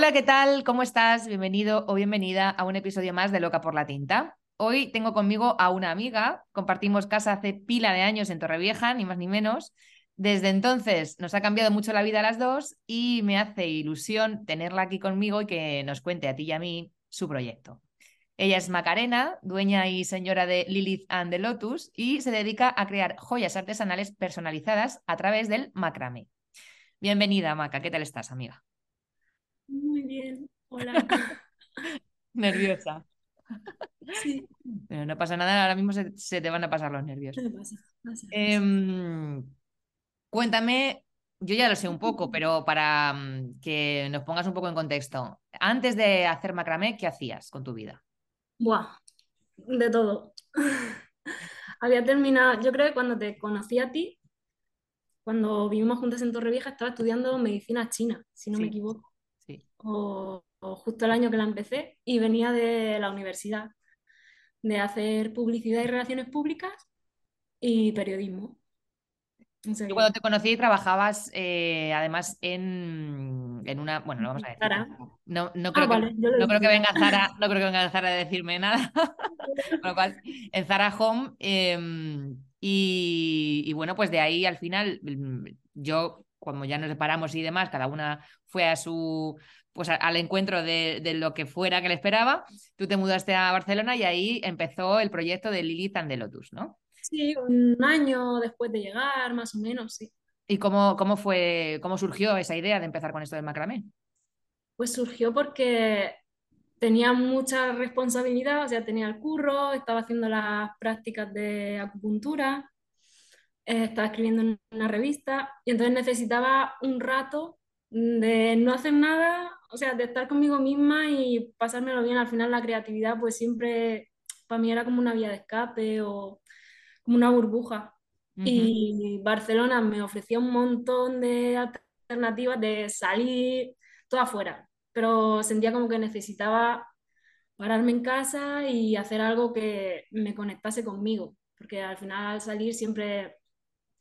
Hola, ¿qué tal? ¿Cómo estás? Bienvenido o bienvenida a un episodio más de Loca por la Tinta. Hoy tengo conmigo a una amiga, compartimos casa hace pila de años en Torrevieja, ni más ni menos. Desde entonces nos ha cambiado mucho la vida a las dos y me hace ilusión tenerla aquí conmigo y que nos cuente a ti y a mí su proyecto. Ella es Macarena, dueña y señora de Lilith and the Lotus y se dedica a crear joyas artesanales personalizadas a través del macramé. Bienvenida, Maca. ¿Qué tal estás, amiga? Bien, hola. Nerviosa. Sí. Pero no pasa nada, ahora mismo se, te van a pasar los nervios. Em, cuéntame, yo ya lo sé un poco, pero para mm, que nos pongas un poco en contexto, antes de hacer macramé, ¿qué hacías con tu vida? Buah, de todo. Había terminado, yo creo que cuando te conocí a ti, cuando vivimos juntas en Torrevieja, estaba estudiando medicina china, si no me equivoco o, justo el año que la empecé, y venía de la universidad, de hacer publicidad y relaciones públicas y periodismo. Yo cuando te conocí trabajabas eh, además en, en, una, bueno, lo vamos a decir. No, no, ah, creo, que, no creo que venga Zara, no creo que venga Zara a decirme nada. en Zara Home. Em, y, y, bueno, pues de ahí al final mm, yo, cuando ya nos separamos y demás, cada una fue a su, pues al encuentro de, lo que fuera que le esperaba, tú te mudaste a Barcelona y ahí empezó el proyecto de Lilith and the Lotus, ¿no? Sí, un año después de llegar, más o menos, sí. ¿Y cómo, cómo fue, cómo surgió esa idea de empezar con esto del macramé? Pues surgió porque tenía mucha responsabilidad, o sea, tenía el curro, estaba haciendo las prácticas de acupuntura, eh, estaba escribiendo en una revista y entonces necesitaba un rato de no hacer nada, o sea, de estar conmigo misma y pasármelo bien. Al final la creatividad pues siempre para mí era como una vía de escape o como una burbuja. Y Barcelona me ofrecía un montón de alternativas de salir todo afuera, pero sentía como que necesitaba pararme en casa y hacer algo que me conectase conmigo, porque al final al salir siempre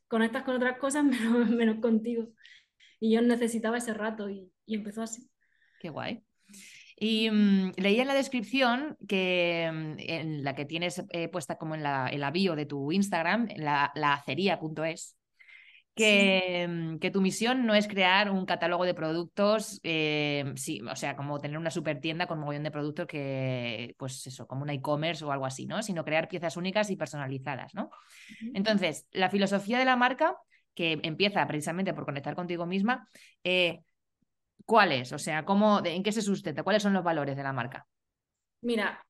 conectas con otras cosas menos, menos contigo. Y yo necesitaba ese rato y, empezó así. Qué guay. Y leí en la descripción que mm, en la que tienes eh, puesta como en la, bio de tu Instagram, la, la acería.es, que, mm, que, tu misión no es crear un catálogo de productos, eh, sí, o sea, como tener una super tienda con un montón de productos que, pues eso, como un e-commerce o algo así, ¿no? Sino crear piezas únicas y personalizadas, ¿no? Entonces, la filosofía de la marca que empieza precisamente por conectar contigo misma, eh, ¿cuál es? O sea, ¿cómo, ¿en qué se sustenta? ¿Cuáles son los valores de la marca? Mira,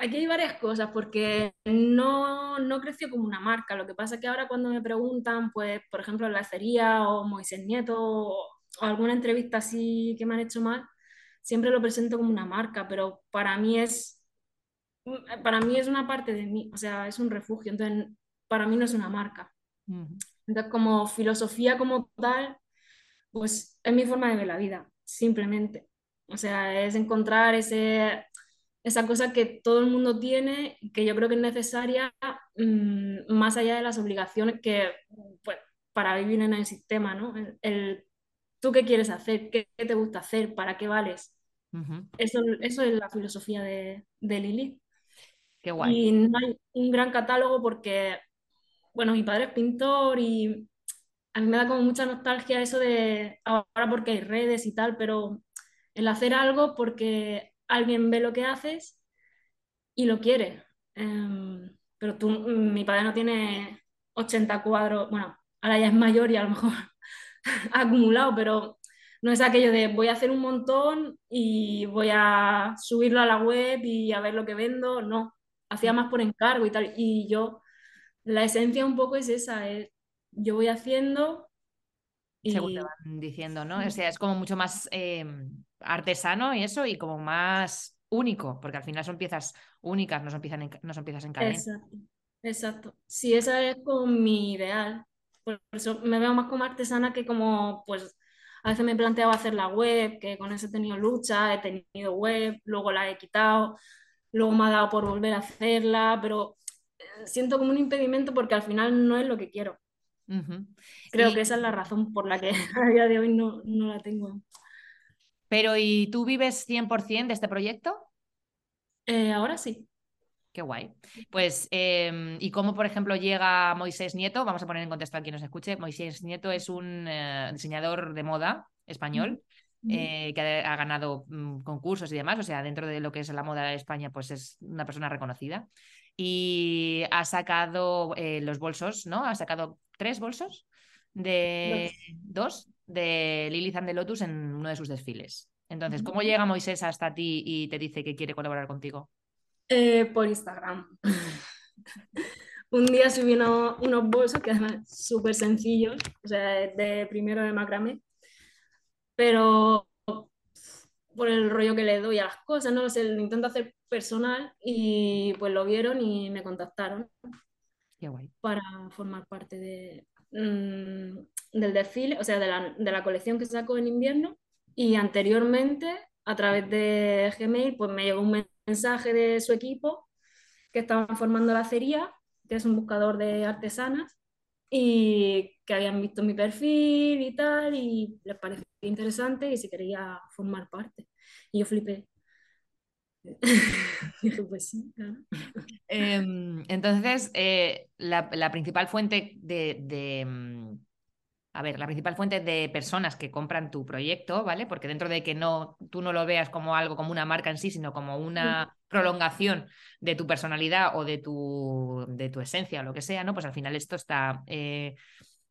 aquí hay varias cosas porque no, no creció como una marca. Lo que pasa es que ahora cuando me preguntan, pues, por ejemplo, la acería o Moisés Nieto o, alguna entrevista así que me han hecho mal, siempre lo presento como una marca, pero para mí es para mí es una parte de mí, o sea, es un refugio, entonces para mí no es una marca. Entonces, como filosofía como tal, pues es mi forma de ver la vida, simplemente. O sea, es encontrar ese, esa cosa que todo el mundo tiene, que yo creo que es necesaria, mm, más allá de las obligaciones que, pues, para vivir en el sistema, ¿no? El, ¿Tú qué quieres hacer? ¿Qué, te gusta hacer? ¿Para qué vales? eso, eso es la filosofía de, de Lili. Qué guay. Y no hay un gran catálogo porque bueno, mi padre es pintor y a mí me da como mucha nostalgia eso de ahora porque hay redes y tal, pero el hacer algo porque alguien ve lo que haces y lo quiere. Em, pero tú, mi padre no tiene 80 cuadros, bueno, ahora ya es mayor y a lo mejor ha acumulado, pero no es aquello de voy a hacer un montón y voy a subirlo a la web y a ver lo que vendo, no, hacía más por encargo y tal. Y yo, la esencia un poco es esa, es, yo voy haciendo y... Según te van diciendo, ¿no? O sea, es como mucho más em, artesano y eso, y como más único, porque al final son piezas únicas, no son piezas en, no son piezas en cadena. Exacto, exacto. Sí, esa es como mi ideal. Por eso me veo más como artesana que como, pues, a veces me he planteado hacer la web, que con eso he tenido lucha, he tenido web, luego la he quitado, luego me ha dado por volver a hacerla, pero eh, siento como un impedimento porque al final no es lo que quiero. Creo que esa es la razón por la que a día de hoy no, no la tengo. Pero ¿y tú vives 100% de este proyecto? Eh, ahora sí. Qué guay. Pues, em, ¿y cómo, por ejemplo, llega Moisés Nieto? Vamos a poner en contexto a quien nos escuche. Moisés Nieto es un eh, diseñador de moda español eh, que ha, ganado mm, concursos y demás. O sea, dentro de lo que es la moda de España, pues es una persona reconocida. Y ha sacado los bolsos, ¿no? Ha sacado tres bolsos de dos, de Lilith and the Lotus en uno de sus desfiles. Entonces, ¿cómo llega Moisés hasta ti y te dice que quiere colaborar contigo? Eh, por Instagram. Un día subí unos bolsos que además súper sencillos, o sea, de primero de macramé, pero por el rollo que le doy a las cosas, no lo sé, lo intento hacer personal y pues lo vieron y me contactaron Qué guay. para formar parte de, Mm, del desfile, o sea, de la, de la, colección que sacó en invierno. Y anteriormente, a través de Gmail, pues me llegó un mensaje de su equipo que estaban formando la acería, que es un buscador de artesanas, y que habían visto mi perfil y tal, y les pareció interesante y si quería formar parte. Y yo flipé. pues sí, em, entonces, eh, la, principal fuente de, mm, a ver, la principal fuente de personas que compran tu proyecto, ¿vale? Porque dentro de que no, tú no lo veas como algo, como una marca en sí, sino como una prolongación de tu personalidad o de tu, de tu esencia o lo que sea, ¿no? Pues al final esto está eh,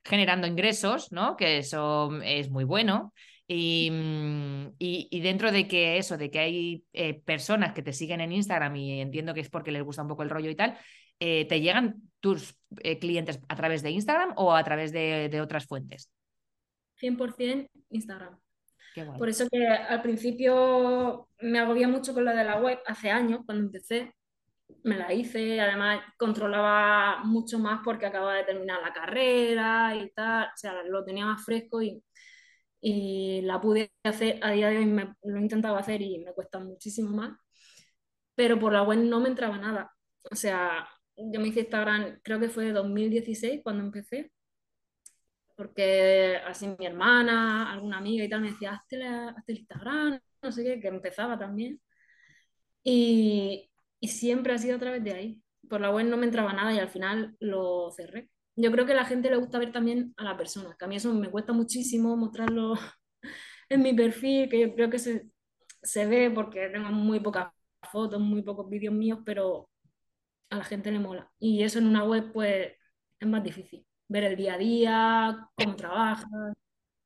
generando ingresos, ¿no? Que eso es muy bueno. Mm, y, dentro de que eso, de que hay eh, personas que te siguen en Instagram y entiendo que es porque les gusta un poco el rollo y tal, eh, ¿te llegan tus eh, clientes a través de Instagram o a través de, otras fuentes? 100% Instagram. Por eso que al principio me agobía mucho con lo de la web, hace años, cuando empecé, me la hice, además controlaba mucho más porque acababa de terminar la carrera y tal, o sea, lo tenía más fresco y y la pude hacer, a día de hoy me, lo he intentado hacer y me cuesta muchísimo más, pero por la web no me entraba nada. O sea, yo me hice Instagram, creo que fue 2016 cuando empecé, porque así mi hermana, alguna amiga y tal me decía, hazte, el Instagram, no sé qué, que empezaba también. Y, y siempre ha sido a través de ahí. Por la web no me entraba nada y al final lo cerré yo creo que a la gente le gusta ver también a la persona, que a mí eso me cuesta muchísimo mostrarlo en mi perfil, que yo creo que se, se ve porque tengo muy pocas fotos, muy pocos vídeos míos, pero a la gente le mola. Y eso en una web, pues, es más difícil. Ver el día a día, cómo trabajas.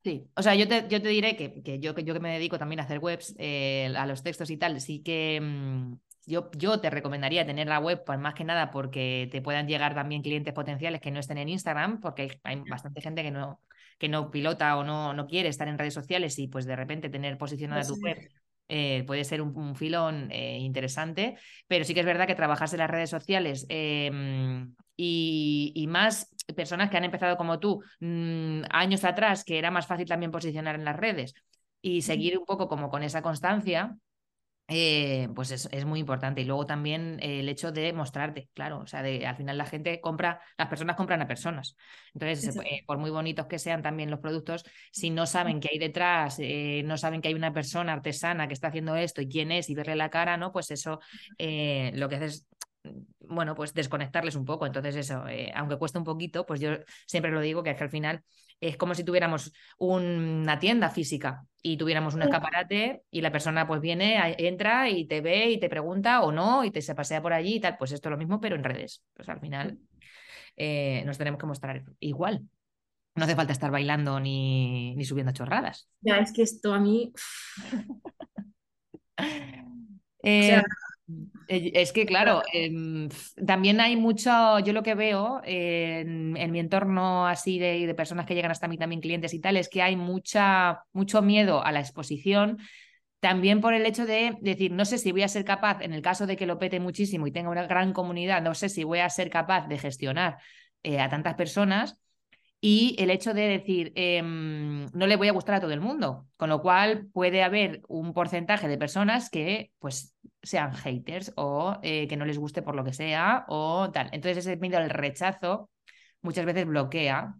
Sí, o sea, yo te, yo te diré que, que, yo, que yo que me dedico también a hacer webs, eh, a los textos y tal, sí que, mm, yo, yo te recomendaría tener la web, pues más que nada porque te puedan llegar también clientes potenciales que no estén en Instagram, porque hay, bastante gente que no, que no pilota o no, no quiere estar en redes sociales y pues de repente tener posicionada tu web eh, puede ser un, filón eh, interesante, pero sí que es verdad que trabajarse en las redes sociales em, y, más personas que han empezado como tú mm, años atrás, que era más fácil también posicionar en las redes y seguir un poco como con esa constancia, eh, pues es, muy importante. Y luego también el hecho de mostrarte, claro, o sea, de, al final la gente compra, las personas compran a personas. Entonces, eh, por muy bonitos que sean también los productos, si no saben qué hay detrás, eh, no saben que hay una persona artesana que está haciendo esto y quién es y verle la cara, ¿no? Pues eso lo que hace es bueno, pues desconectarles un poco. Entonces, eso, aunque cueste un poquito, pues yo siempre lo digo que, es que al final es como si tuviéramos una tienda física y tuviéramos un escaparate y la persona pues viene, entra y te ve y te pregunta o no y te se pasea por allí y tal. Pues esto es lo mismo, pero en redes. Pues al final eh, nos tenemos que mostrar igual. No hace falta estar bailando ni, ni subiendo chorradas. Ya, es que esto a mí... Eh, es que, claro, em, también hay mucho, yo lo que veo en, mi entorno así de, de, personas que llegan hasta mí, también clientes y tal, es que hay mucha, mucho miedo a la exposición, también por el hecho de decir, no sé si voy a ser capaz, en el caso de que lo pete muchísimo y tenga una gran comunidad, no sé si voy a ser capaz de gestionar eh, a tantas personas y el hecho de decir, em, no le voy a gustar a todo el mundo, con lo cual puede haber un porcentaje de personas que pues sean haters o eh, que no les guste por lo que sea o tal. Entonces ese miedo al rechazo muchas veces bloquea.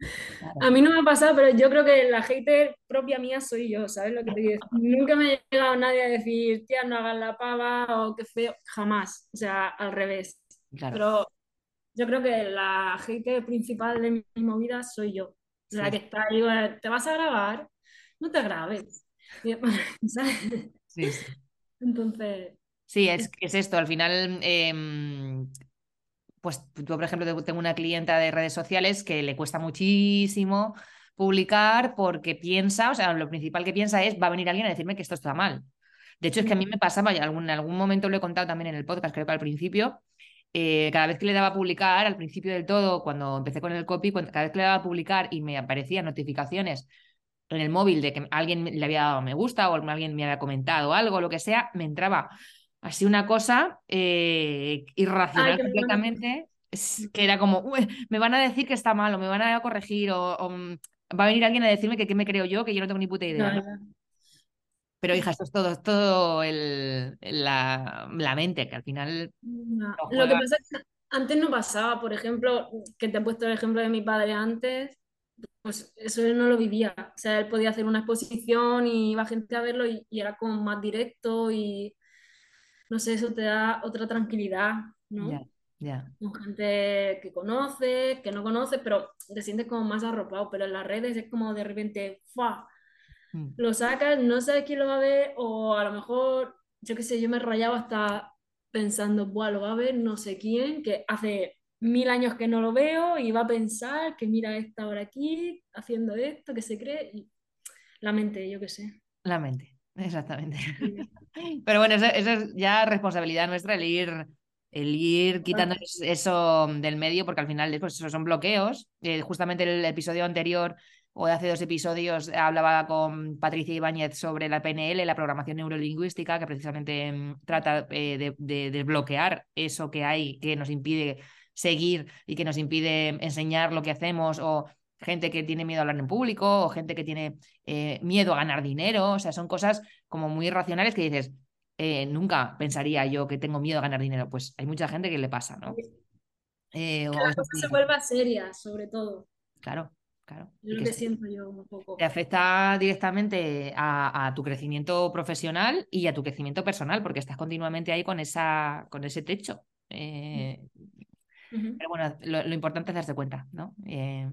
A mí no me ha pasado, pero yo creo que la hater propia mía soy yo, ¿sabes lo que te digo? Nunca me ha llegado nadie a decir, tía, no hagas la pava o qué feo, jamás, o sea, al revés. Pero yo creo que la hater principal de mi movida soy yo. La que está ahí, te vas a grabar, no te grabes. ¿sabes? Sí, sí. Entonces. Sí, es, es esto. Al final, em, pues yo, por ejemplo, tengo una clienta de redes sociales que le cuesta muchísimo publicar porque piensa, o sea, lo principal que piensa es, va a venir alguien a decirme que esto está mal. De hecho, es que a mí me pasaba, y algún, en algún momento lo he contado también en el podcast, creo que al principio, eh, cada vez que le daba a publicar, al principio del todo, cuando empecé con el copy, cada vez que le daba a publicar y me aparecían notificaciones en el móvil de que alguien le había dado me gusta o alguien me había comentado algo, lo que sea, me entraba así una cosa eh, irracional completamente, que era como, me van a decir que está mal o me van a corregir o, mm, va a venir alguien a decirme que qué me creo yo, que yo no tengo ni puta idea. Pero hija, esto es todo, todo el, la, la, mente, que al final... Lo que pasa es que antes no pasaba, por ejemplo, que te he puesto el ejemplo de mi padre antes, pues eso él no lo vivía. O sea, él podía hacer una exposición y iba gente a verlo y, era como más directo y no sé, eso te da otra tranquilidad, ¿no? Ya, Con gente que conoce, que no conoce, pero te sientes como más arropado. Pero en las redes es como de repente, ¡fua! Mm. Lo sacas, no sabes quién lo va a ver, o a lo mejor, yo qué sé, yo me rayaba hasta pensando, Buah, lo va a ver no sé quién, que hace mil años que no lo veo y va a pensar que mira esta hora aquí, haciendo esto, que se cree. Y... La mente, yo qué sé. La mente, exactamente. Pero bueno, eso, es ya responsabilidad nuestra el ir, el ir quitando eso del medio, porque al final pues, eso son bloqueos. Eh, justamente el episodio anterior o de hace dos episodios hablaba con Patricia Ibáñez sobre la PNL, la programación neurolingüística, que precisamente mm, trata eh, de, de desbloquear eso que hay que nos impide seguir y que nos impide enseñar lo que hacemos o gente que tiene miedo a hablar en público o gente que tiene eh, miedo a ganar dinero. O sea, son cosas como muy irracionales que dices, eh, nunca pensaría yo que tengo miedo a ganar dinero. Pues hay mucha gente que le pasa, ¿no? Eh, que la cosa se vuelva seria, sobre todo. Claro, claro. lo que, siento yo un poco. Te afecta directamente a, tu crecimiento profesional y a tu crecimiento personal, porque estás continuamente ahí con, esa, con ese techo. Pero bueno, lo, importante es darse cuenta, ¿no? Eh,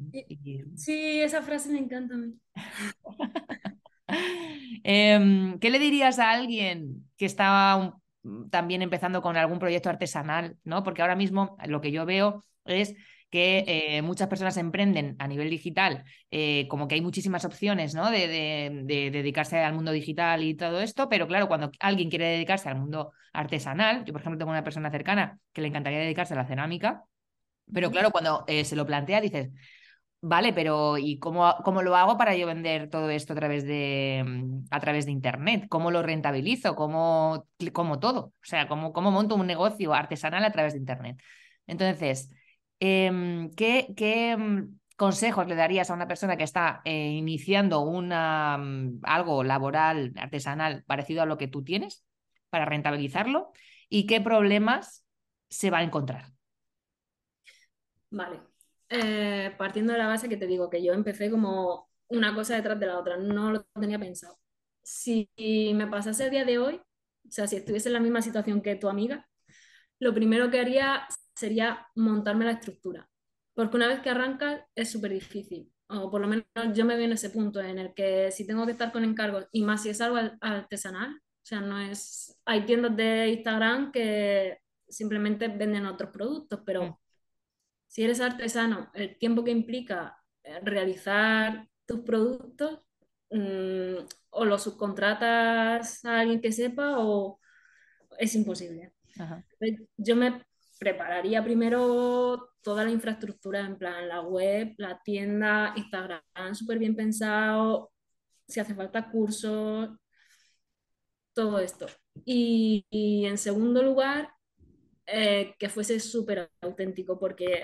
sí, esa frase me encanta a mí. Em, ¿Qué le dirías a alguien que estaba también empezando con algún proyecto artesanal, ¿no? Porque ahora mismo lo que yo veo es que eh, muchas personas emprenden a nivel digital, eh, como que hay muchísimas opciones ¿no? de, de, dedicarse al mundo digital y todo esto, pero claro, cuando alguien quiere dedicarse al mundo artesanal, yo por ejemplo tengo una persona cercana que le encantaría dedicarse a la cerámica, pero claro, cuando eh, se lo plantea, dices, vale, pero ¿y cómo, cómo, lo hago para yo vender todo esto a través de, mm, a través de Internet? ¿Cómo lo rentabilizo? ¿Cómo, cómo todo? O sea, ¿cómo, ¿cómo monto un negocio artesanal a través de Internet? Entonces, em, ¿qué, mm, consejos le darías a una persona que está eh, iniciando una, mm, algo laboral, artesanal, parecido a lo que tú tienes, para rentabilizarlo? ¿Y qué problemas se va a encontrar? Vale. Eh, partiendo de la base que te digo que yo empecé como una cosa detrás de la otra, no lo tenía pensado. Si me pasase el día de hoy, o sea, si estuviese en la misma situación que tu amiga, lo primero que haría sería montarme la estructura, porque una vez que arrancas es súper difícil. o por lo menos yo me veo en ese punto en el que si tengo que estar con encargos, y más si es algo artesanal, o sea, no es, hay tiendas de Instagram que simplemente venden otros productos, pero mm. si eres artesano, el tiempo que implica eh, realizar tus productos, mm, o lo subcontratas a alguien que sepa o es imposible. Yo me prepararía primero toda la infraestructura, en plan la web, la tienda, Instagram, súper bien pensado, si hace falta cursos, todo esto. Y, en segundo lugar, eh, que fuese súper auténtico, porque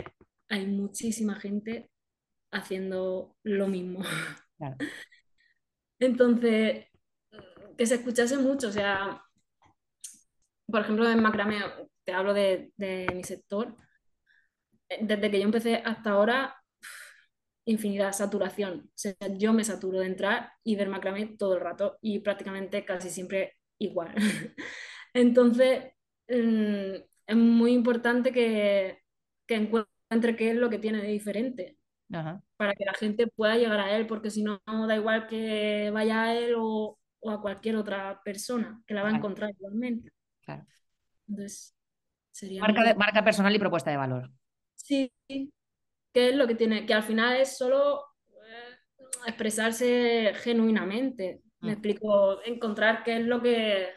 hay muchísima gente haciendo lo mismo. Entonces, que se escuchase mucho, o sea, por ejemplo, en macramé, te hablo de, mi sector, desde que yo empecé hasta ahora, infinidad, saturación. O sea, yo me saturo de entrar y ver macramé todo el rato y prácticamente casi siempre igual. Entonces, mm, es muy importante que, que, encuentre qué es lo que tiene de diferente para que la gente pueda llegar a él, porque si no, da igual que vaya a él o, o a cualquier otra persona que la va a encontrar igualmente. Claro. Entonces, Marca, marca personal y propuesta de valor. Sí, que es lo que tiene, que al final es solo eh, expresarse genuinamente. Me mm. explico, encontrar qué es lo que,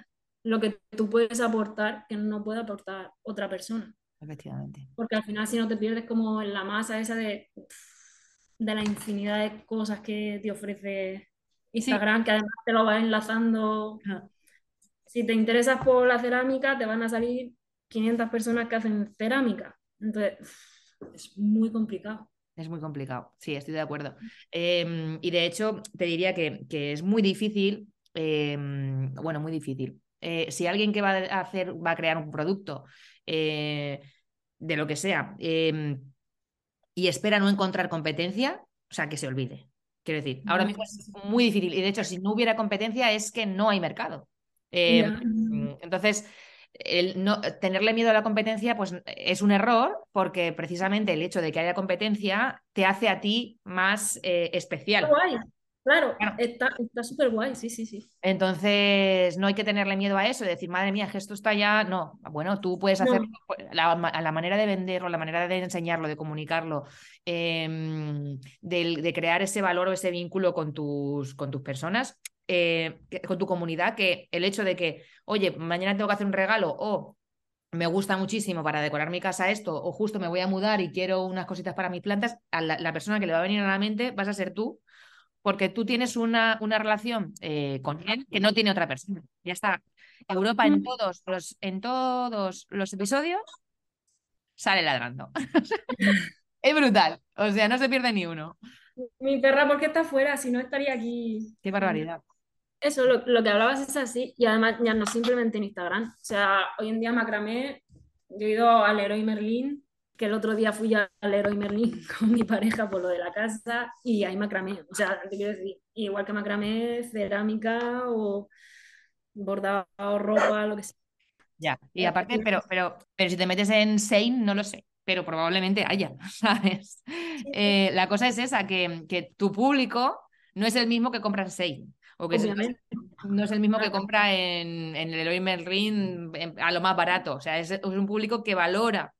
lo que tú puedes aportar que no puede aportar otra persona. Efectivamente. Porque al final si no te pierdes como en la masa esa de, de la infinidad de cosas que te ofrece Instagram, que además te lo va enlazando. Si te interesas por la cerámica, te van a salir 500 personas que hacen cerámica. Entonces, es muy complicado. Es muy complicado, sí, estoy de acuerdo. Em, y de hecho, te diría que, es muy difícil, em, bueno, muy difícil. Eh, si alguien que va a hacer, va a crear un producto eh, de lo que sea em, y espera no encontrar competencia, o sea, que se olvide. Quiero decir, ahora mismo es muy difícil. Y de hecho, si no hubiera competencia, es que no hay mercado. Entonces, el no, tenerle miedo a la competencia pues es un error porque precisamente el hecho de que haya competencia te hace a ti más eh, especial. Guay. Claro, está súper guay, sí, sí, sí. Entonces, no hay que tenerle miedo a eso, de decir, madre mía, que esto está ya. No, bueno, tú puedes hacer la, la, manera de venderlo, la manera de enseñarlo, de comunicarlo, em, de, crear ese valor o ese vínculo con tus, con tus personas, eh, con tu comunidad, que el hecho de que, oye, mañana tengo que hacer un regalo o me gusta muchísimo para decorar mi casa esto, o justo me voy a mudar y quiero unas cositas para mis plantas, a la, persona que le va a venir a la mente vas a ser tú, porque tú tienes una, una relación eh, con él que no tiene otra persona. Ya está. Europa en todos los, en todos los episodios sale ladrando. es brutal. O sea, no se pierde ni uno. Mi perra, ¿por qué está fuera? Si no estaría aquí. Qué barbaridad. Eso, lo, que hablabas es así, y además ya no simplemente en Instagram. O sea, hoy en día macramé, yo he ido al Leroy Merlin, que el otro día fui al Leroy Merlin con mi pareja por lo de la casa, y hay macramé. O sea, te quiero decir, igual que macramé, cerámica o bordado, ropa, lo que sea. Ya, y aparte, pero, pero, pero si te metes en Sein, no lo sé, pero probablemente haya, ¿sabes? Eh, la cosa es esa, que, que tu público no es el mismo que compra en Sein. O que no es el mismo que compra en, el Eloy Merlin a lo más barato. O sea, es, un público que valora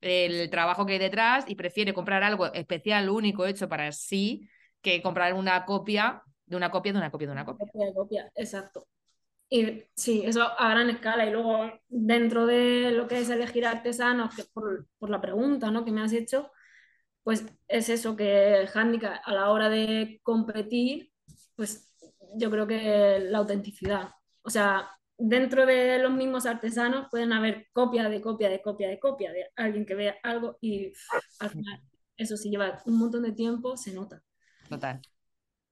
el trabajo que hay detrás y prefiere comprar algo especial, único, hecho para sí, que comprar una copia de una copia de una copia de una copia. Copia de copia, exacto. Y sí, eso a gran escala. Y luego, dentro de lo que es elegir artesanos, que por, por la pregunta ¿no? que me has hecho, pues es eso que handicap a la hora de competir, pues yo creo que la autenticidad. O sea, dentro de los mismos artesanos pueden haber copia de copia de copia de copia de alguien que vea algo y al final eso si lleva un montón de tiempo, se nota. Total.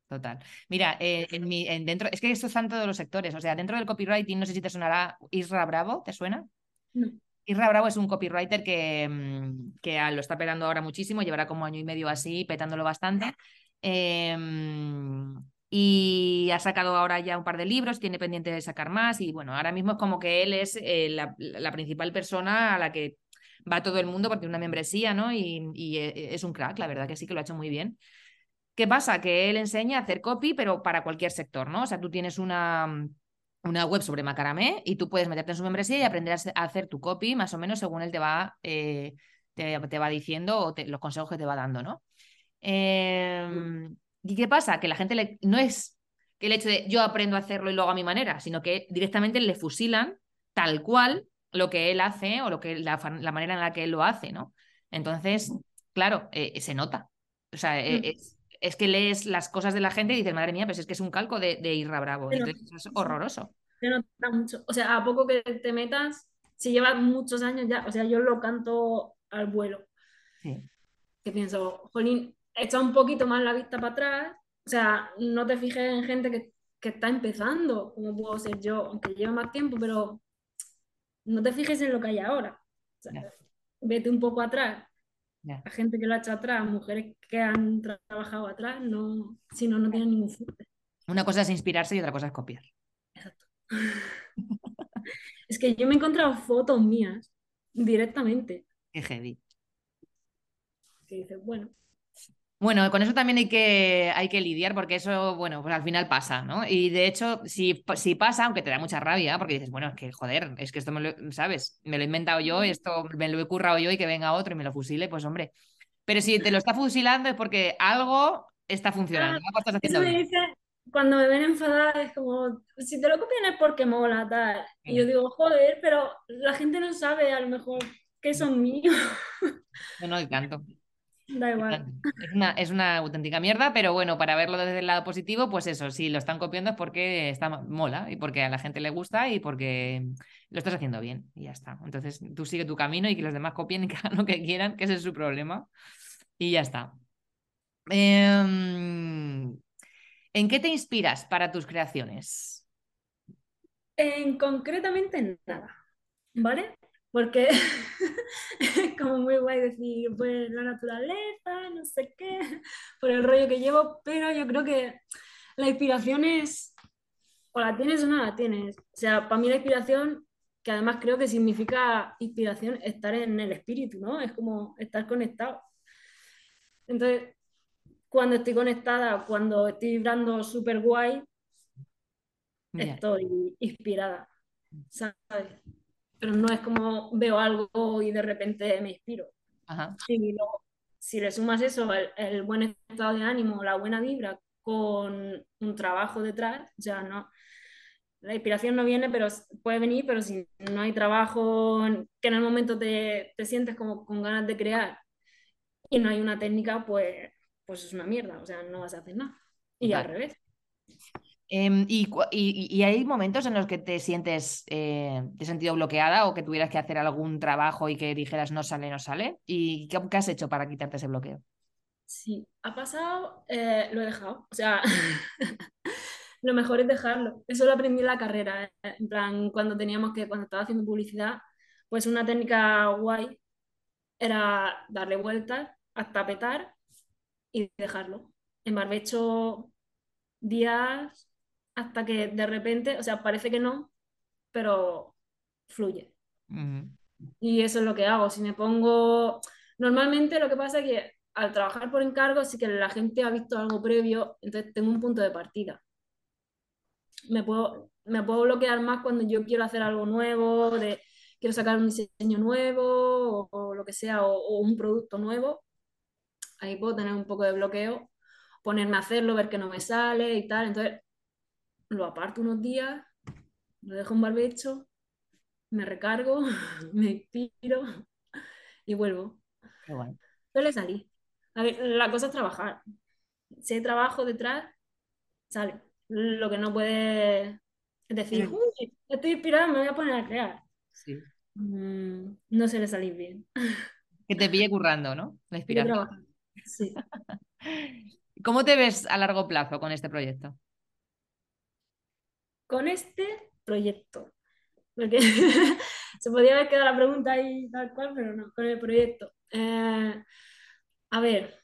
Total. Mira, eh, en mi, en dentro, es que esto está en todos los sectores. O sea, dentro del copywriting, no sé si te sonará Isra Bravo, ¿te suena? No. Isra Bravo es un copywriter que, mm, que lo está petando ahora muchísimo, llevará como año y medio así, petándolo bastante. Eh, y ha sacado ahora ya un par de libros, tiene pendiente de sacar más y bueno, ahora mismo es como que él es eh, la, principal persona a la que va todo el mundo porque una membresía, ¿no? Y, y, eh, es un crack, la verdad que sí que lo ha hecho muy bien. ¿Qué pasa? Que él enseña a hacer copy, pero para cualquier sector, ¿no? O sea, tú tienes una, una web sobre Macaramé y tú puedes meterte en su membresía y aprender a hacer tu copy más o menos según él te va, eh, te, va diciendo o los consejos que te va dando, ¿no? Em, ¿Y qué pasa? Que la gente le, no es que el hecho de yo aprendo a hacerlo y lo hago a mi manera, sino que directamente le fusilan tal cual lo que él hace o lo que la, manera en la que él lo hace, ¿no? Entonces, claro, eh, se nota. O sea, eh, mm. es, que lees las cosas de la gente y dices, madre mía, pues es que es un calco de, Irra Bravo. Entonces, es horroroso. Se nota mucho. O sea, a poco que te metas, si llevas muchos años ya, o sea, yo lo canto al vuelo. Sí. Que pienso, Jolín, echa un poquito más la vista para atrás. O sea, no te fijes en gente que, que está empezando, como puedo ser yo, aunque lleve más tiempo, pero no te fijes en lo que hay ahora. Vete un poco atrás. La gente que lo ha hecho atrás, mujeres que han trabajado atrás, no, si no, no tienen ningún fruto. Una cosa es inspirarse y otra cosa es copiar. Exacto. es que yo me he encontrado fotos mías directamente. Qué heavy. Que dices, bueno, bueno, con eso también hay que, hay que lidiar porque eso, bueno, pues al final pasa, ¿no? Y de hecho, si, si pasa, aunque te da mucha rabia, porque dices, bueno, es que joder, es que esto me lo, ¿sabes? Me lo he inventado yo, esto me lo he currado yo y que venga otro y me lo fusile, pues hombre. Pero si te lo está fusilando es porque algo está funcionando. Ah, eso me dice, cuando me ven enfadada es como, si te lo copian es porque mola, tal. Y yo digo, joder, pero la gente no sabe a lo mejor que son míos. No, no, tanto. Da igual. Es una, es una auténtica mierda, pero bueno, para verlo desde el lado positivo, pues eso, si lo están copiando es porque está mola y porque a la gente le gusta y porque lo estás haciendo bien y ya está. Entonces tú sigue tu camino y que los demás copien y que hagan lo que quieran, que ese es su problema. Y ya está. Em, ¿En qué te inspiras para tus creaciones? En concretamente nada, ¿vale? Porque es como muy guay decir, pues la naturaleza, no sé qué, por el rollo que llevo, pero yo creo que la inspiración es, o la tienes o no la tienes. O sea, para mí la inspiración, que además creo que significa inspiración, estar en el espíritu, ¿no? Es como estar conectado. Entonces, cuando estoy conectada, cuando estoy vibrando súper guay, estoy inspirada, ¿sabes? Pero no es como veo algo y de repente me inspiro. si le sumas eso, el, buen estado de ánimo, la buena vibra, con un trabajo detrás, ya no. La inspiración no viene, pero puede venir, pero si no hay trabajo, que en el momento te, te sientes como con ganas de crear y no hay una técnica, pues, pues es una mierda, o sea, no vas a hacer nada. Y al revés. Em, y, hay momentos en los que te sientes, eh, te sentido bloqueada o que tuvieras que hacer algún trabajo y que dijeras no sale, no sale. ¿Y qué, has hecho para quitarte ese bloqueo? Sí, ha pasado, eh, lo he dejado. O sea, lo mejor es dejarlo. Eso lo aprendí en la carrera. Eh, en plan, cuando teníamos que, cuando estaba haciendo publicidad, pues una técnica guay era darle vueltas hasta petar y dejarlo. En barbecho días hasta que de repente, o sea, parece que no, pero fluye. Y eso es lo que hago. Si me pongo, normalmente lo que pasa es que al trabajar por encargo, sí que la gente ha visto algo previo, entonces tengo un punto de partida. Me puedo, me puedo bloquear más cuando yo quiero hacer algo nuevo, de quiero sacar un diseño nuevo o, lo que sea, o, o, un producto nuevo. Ahí puedo tener un poco de bloqueo, ponerme a hacerlo, ver que no me sale y tal. Entonces, lo aparto unos días, lo dejo en barbecho, me recargo, me inspiro y vuelvo. Qué bueno. Suele salir. A ver, la cosa es trabajar. Si hay trabajo detrás, sale. Lo que no puede decir, Uy, estoy inspirada, me voy a poner a crear. Sí. Mm, no suele salir bien. Que te pille currando, ¿no? La inspiración. Sí. ¿Cómo te ves a largo plazo con este proyecto? Con este proyecto. Porque se podría haber quedado la pregunta ahí tal cual, pero no, con el proyecto. Eh, a ver,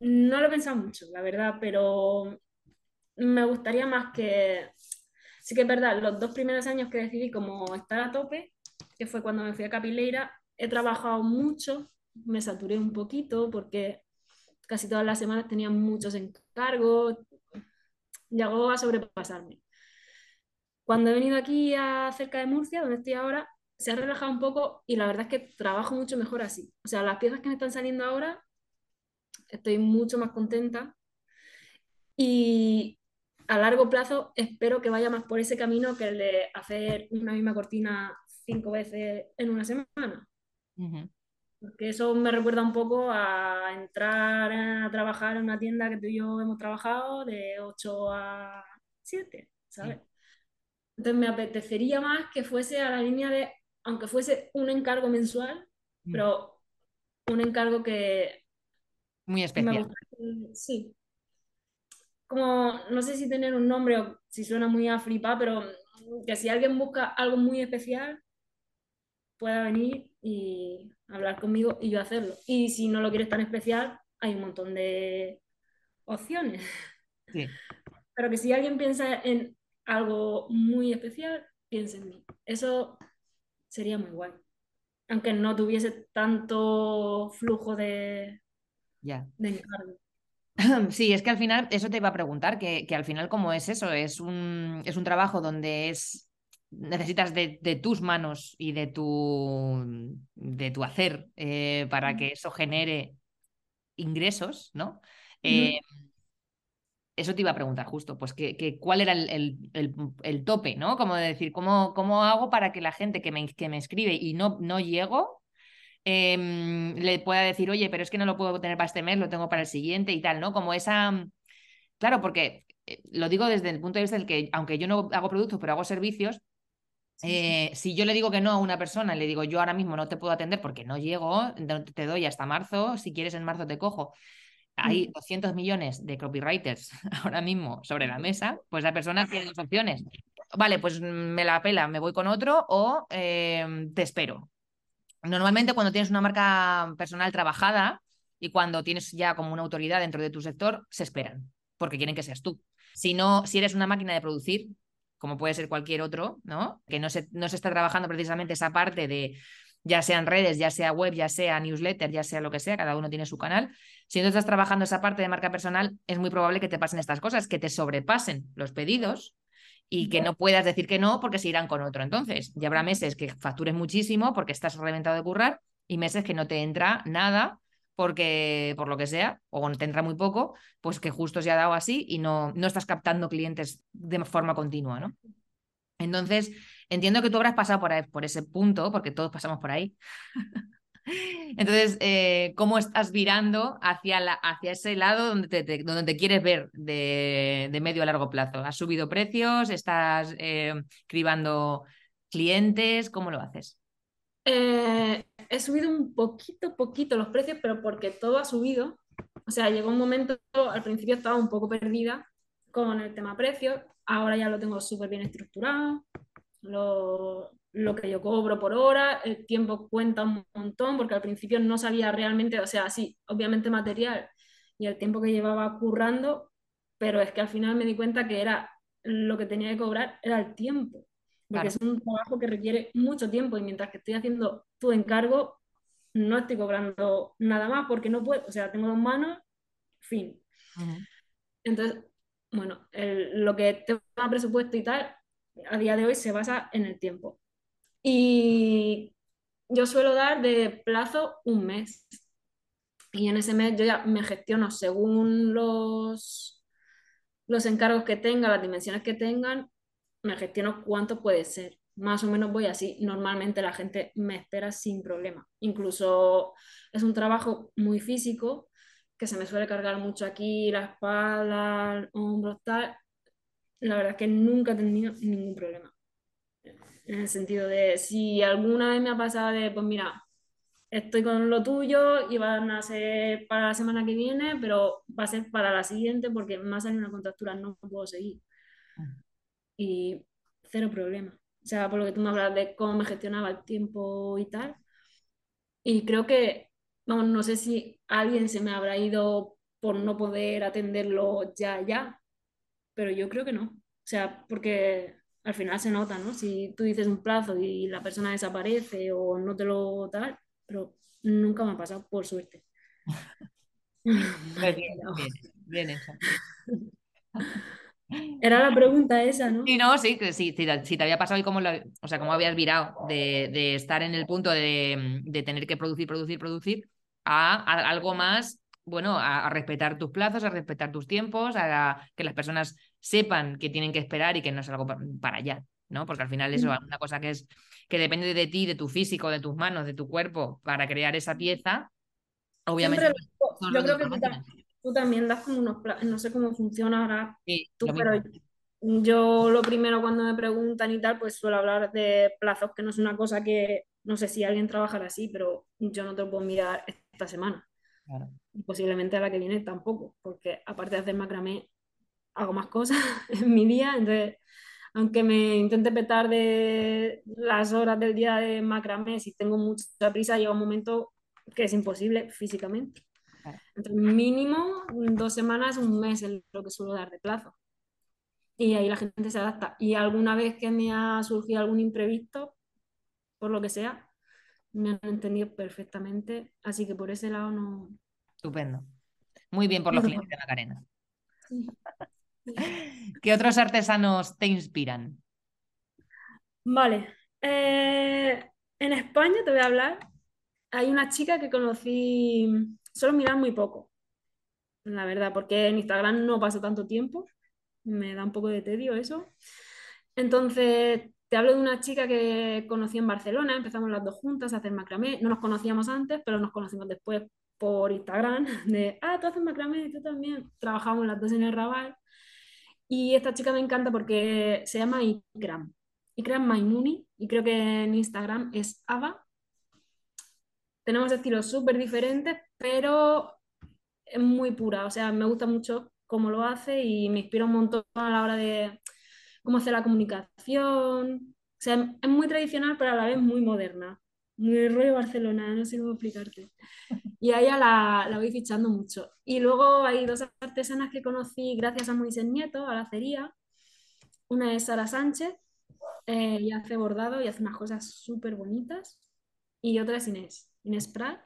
no lo he pensado mucho, la verdad, pero me gustaría más que... Sí que es verdad, los dos primeros años que decidí como estar a tope, que fue cuando me fui a Capileira, he trabajado mucho, me saturé un poquito porque casi todas las semanas tenía muchos encargos, llegó a sobrepasarme. Cuando he venido aquí a cerca de Murcia, donde estoy ahora, se ha relajado un poco y la verdad es que trabajo mucho mejor así. O sea, las piezas que me están saliendo ahora, estoy mucho más contenta y a largo plazo espero que vaya más por ese camino que el de hacer una misma cortina cinco veces en una semana. Porque eso me recuerda un poco a entrar a trabajar en una tienda que tú y yo hemos trabajado de 8 a 7, ¿sabes? Entonces me apetecería más que fuese a la línea de, aunque fuese un encargo mensual, mm. pero un encargo que... Muy especial. sí. Como, no sé si tener un nombre o si suena muy a flipar, pero que si alguien busca algo muy especial, pueda venir y hablar conmigo y yo hacerlo. Y si no lo quieres tan especial, hay un montón de opciones. Sí. Pero que si alguien piensa en algo muy especial, piensa en mí. Eso sería muy guay. Aunque no tuviese tanto flujo de, ya. de encargo. Sí, es que al final, eso te iba a preguntar, que, que al final, ¿cómo es eso? Es un, es un trabajo donde es necesitas de, de, tus manos y de tu, de tu hacer eh, para que eso genere ingresos, ¿no? Eh, eso te iba a preguntar justo, pues que, cuál era el, el, el, tope, ¿no? Como decir, ¿cómo, ¿cómo hago para que la gente que me, que me escribe y no, no llego, em, le pueda decir, oye, pero es que no lo puedo tener para este mes, lo tengo para el siguiente y tal, ¿no? Como esa... Claro, porque eh, lo digo desde el punto de vista del que, aunque yo no hago productos, pero hago servicios, eh, si yo le digo que no a una persona, le digo yo ahora mismo no te puedo atender porque no llego, te doy hasta marzo, si quieres en marzo te cojo. Hay 200 mm. millones de copywriters ahora mismo sobre la mesa, pues la persona tiene dos opciones. Vale, pues me la pela, me voy con otro o em, te espero. Normalmente cuando tienes una marca personal trabajada y cuando tienes ya como una autoridad dentro de tu sector, se esperan porque quieren que seas tú. Si no, si eres una máquina de producir, como puede ser cualquier otro, ¿no? Que no se, no se está trabajando precisamente esa parte de ya sean redes, ya sea web, ya sea newsletter, ya sea lo que sea, cada uno tiene su canal. Si no estás trabajando esa parte de marca personal, es muy probable que te pasen estas cosas, que te sobrepasen los pedidos y que no puedas decir que no porque se irán con otro. Entonces, ya habrá meses que factures muchísimo porque estás reventado de currar y meses que no te entra nada porque por lo que sea, o te entra muy poco, pues que justo se ha dado así y no, no estás captando clientes de forma continua, ¿no? Entonces, entiendo que tú habrás pasado por, por ese punto, porque todos pasamos por ahí. Entonces, eh, ¿cómo estás virando hacia, la, hacia ese lado donde te, donde te quieres ver de, de, medio a largo plazo? ¿Has subido precios? ¿Estás eh, cribando clientes? ¿Cómo lo haces? Eh, he subido un poquito, poquito los precios, pero porque todo ha subido. O sea, llegó un momento, al principio estaba un poco perdida con el tema precios, ahora ya lo tengo súper bien estructurado, lo, lo, que yo cobro por hora, el tiempo cuenta un montón, porque al principio no sabía realmente, o sea, sí, obviamente material y el tiempo que llevaba currando, pero es que al final me di cuenta que era lo que tenía que cobrar era el tiempo porque es un trabajo que requiere mucho tiempo y mientras que estoy haciendo tu encargo, no estoy cobrando nada más porque no puedo, o sea, tengo dos manos, fin. Entonces, bueno, lo que tengo presupuesto y tal, a día de hoy se basa en el tiempo. Y yo suelo dar de plazo un mes. Y en ese mes yo ya me gestiono según los, los encargos que tenga, las dimensiones que tengan, me gestiono cuánto puede ser. Más o menos voy así. Normalmente la gente me espera sin problema. Incluso es un trabajo muy físico que se me suele cargar mucho aquí, la espalda, hombros, tal. La verdad es que nunca he tenido ningún problema. En el sentido de si alguna vez me ha pasado de, pues mira, estoy con lo tuyo y van a ser para la semana que viene, pero va a ser para la siguiente porque más hay una contractura, no puedo seguir y cero problema. O sea, por lo que tú me hablas de cómo me gestionaba el tiempo y tal. Y creo que, vamos, no sé si alguien se me habrá ido por no poder atenderlo ya, ya, pero yo creo que no. O sea, porque al final se nota, ¿no? Si tú dices un plazo y la persona desaparece o no te lo tal, pero nunca me ha pasado, por suerte. Bien, bien, bien hecho. Era la pregunta esa, ¿no? Sí, no, sí, que sí, si, te- si te había pasado y cómo, lo- o sea, cómo habías virado de, de estar en el punto de, de tener que producir, producir, producir, a, a algo más, bueno, a, a respetar tus plazos, a respetar tus tiempos, a que las personas sepan que tienen que esperar y que no es algo pa- para allá, ¿no? Porque al final eso es una cosa que es que depende de ti, de tu físico, de tus manos, de tu cuerpo, para crear esa pieza, obviamente Siempre, yo creo que tú, también das como unos planes, no sé cómo funciona ahora Sí, tú, pero mismo. yo lo primero cuando me preguntan y tal, pues suelo hablar de plazos, que no es una cosa que, no sé si alguien trabajará así, pero yo no te lo puedo mirar esta semana. Claro. Y posiblemente a la que viene tampoco, porque aparte de hacer macramé, hago más cosas en mi día, entonces, aunque me intente petar de las horas del día de macramé, si tengo mucha prisa, llega un momento que es imposible físicamente. Entonces, mínimo dos semanas, un mes es lo que suelo dar de plazo. Y ahí la gente se adapta. Y alguna vez que me ha surgido algún imprevisto, por lo que sea, me han entendido perfectamente. Así que por ese lado no. Estupendo. Muy bien por los te clientes, Macarena. Sí. ¿Qué otros artesanos te inspiran? Vale. Eh, en España te voy a hablar. Hay una chica que conocí, solo mirar muy poco, la verdad, porque en Instagram no paso tanto tiempo. Me da un poco de tedio eso. Entonces, te hablo de una chica que conocí en Barcelona, empezamos las dos juntas a hacer macramé. No nos conocíamos antes, pero nos conocimos después por Instagram, ah, tú haces macramé, tú también. Trabajamos las dos en el Raval. Y esta chica me encanta porque se llama Ikram. Ikram Maimuni, y creo que en Instagram es Ava. Tenemos estilos súper diferentes, pero es muy pura. O sea, me gusta mucho cómo lo hace y me inspira un montón a la hora de cómo hace la comunicación. O sea, es muy tradicional, pero a la vez muy moderna. Muy rollo Barcelona, no sé cómo explicarte. Y a ella la, la voy fichando mucho. Y luego hay dos artesanas que conocí gracias a Moisés Nieto, a la acería. Una es Sara Sánchez, eh, y hace bordado y hace unas cosas súper bonitas. Y otra es Inés, Inés Prat,